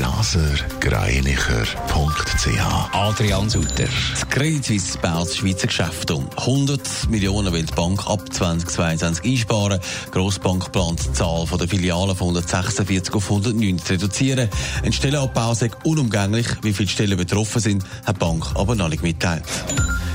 blasergreinicher.ch Adrian Sutter. Das Credit Suisse baut das Schweizer Geschäft um. 100 Millionen will die Bank ab 2022 einsparen. Die Grossbank plant die Zahl der Filialen von 146 auf 109 zu reduzieren. Ein Stellenabbau ist unumgänglich. Wie viele Stellen betroffen sind, hat die Bank aber noch nicht mitgeteilt.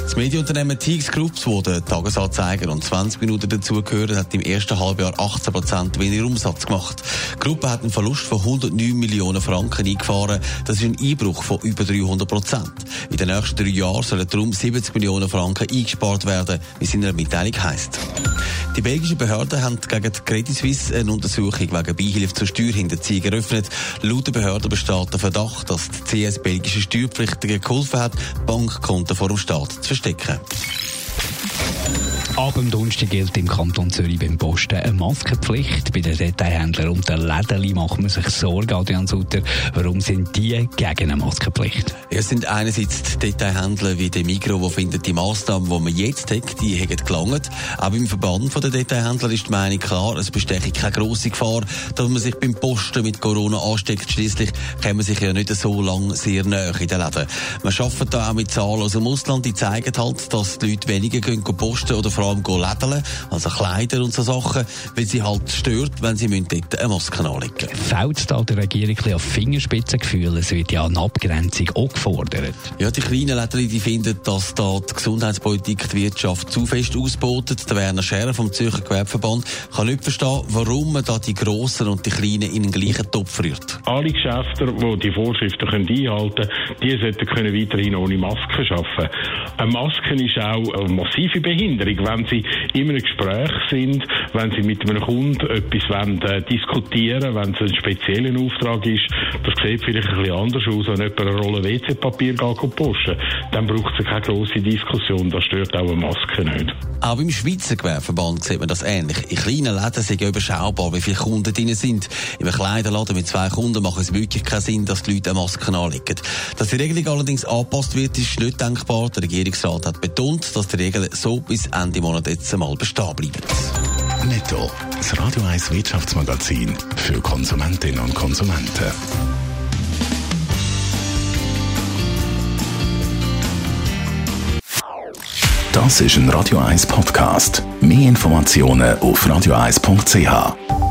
Das Medienunternehmen TX Groups, wo der Tagesanzeiger und 20 Minuten dazugehören, hat im ersten Halbjahr 18 Prozent weniger Umsatz gemacht. Die Gruppe hat einen Verlust von 109 Millionen Franken eingefahren. Das ist ein Einbruch von über 300 Prozent. In den nächsten drei Jahren sollen darum 70 Millionen Franken eingespart werden, wie es in einer Mitteilung heisst. Die belgischen Behörden haben gegen die Credit Suisse eine Untersuchung wegen Beihilfe zur Steuerhinterziehung eröffnet. Laut der Behörden besteht der Verdacht, dass die CS belgische Steuerpflichtigen geholfen hat, Bankkonten vor dem Staat zu Hashtag. Ab dem Donnerstag gilt im Kanton Zürich beim Posten eine Maskenpflicht. Bei den Detailhändlern und den Läden macht man sich Sorgen, Adrian Sutter. Warum sind die gegen eine Maskenpflicht? Es sind einerseits die Detailhändler wie der Migro, die finden, die Massnahmen, die man jetzt hat, die haben gelangt. Aber im Verband der Detailhändler ist die Meinung klar, es besteht keine grosse Gefahr, dass man sich beim Posten mit Corona ansteckt. Schließlich kann man sich ja nicht so lange sehr näher in den Läden. Man arbeitet da auch mit Zahlen aus dem Ausland, die zeigen halt, dass die Leute weniger gehen posten oder vor allem lädeln, also Kleider und so Sachen, weil sie halt stört, wenn sie dort eine Maske anlegen müssen. Fällt da der Regierung ein auf Fingerspitzengefühl? Es wird ja eine Abgrenzung auch gefordert. Ja, die kleinen Läden, die finden, dass da die Gesundheitspolitik die Wirtschaft zu fest ausbotet. Der Werner Scherer vom Zürcher Gewerbeverband kann nicht verstehen, warum man da die Grossen und die Kleinen in den gleichen Topf rührt. Alle Geschäfte, die die Vorschriften einhalten können, die sollten können weiterhin ohne Maske arbeiten. Eine Maske ist auch eine massive Behinderung, wenn sie in einem Gespräch sind, wenn sie mit einem Kunden etwas wollen, äh, diskutieren wenn es ein spezieller Auftrag ist. Das sieht vielleicht ein bisschen anders aus, wenn jemand eine Rolle WC-Papier posten Dann braucht es keine grosse Diskussion. Das stört auch eine Maske nicht. Auch im Schweizer Gewerbeverband sieht man das ähnlich. In kleinen Läden sind überschaubar, wie viele Kunden drin sind. In einem Kleiderladen mit zwei Kunden macht es wirklich keinen Sinn, dass die Leute eine Maske anlegen. Dass die Regelung allerdings angepasst wird, ist nicht denkbar. Der Regierungsrat hat betont, dass die Regeln so bis Ende Monat jetzt einmal bestehen bleiben. Netto, das Radio 1 Wirtschaftsmagazin für Konsumentinnen und Konsumenten. Das ist ein Radio 1 Podcast. Mehr Informationen auf radio1.ch.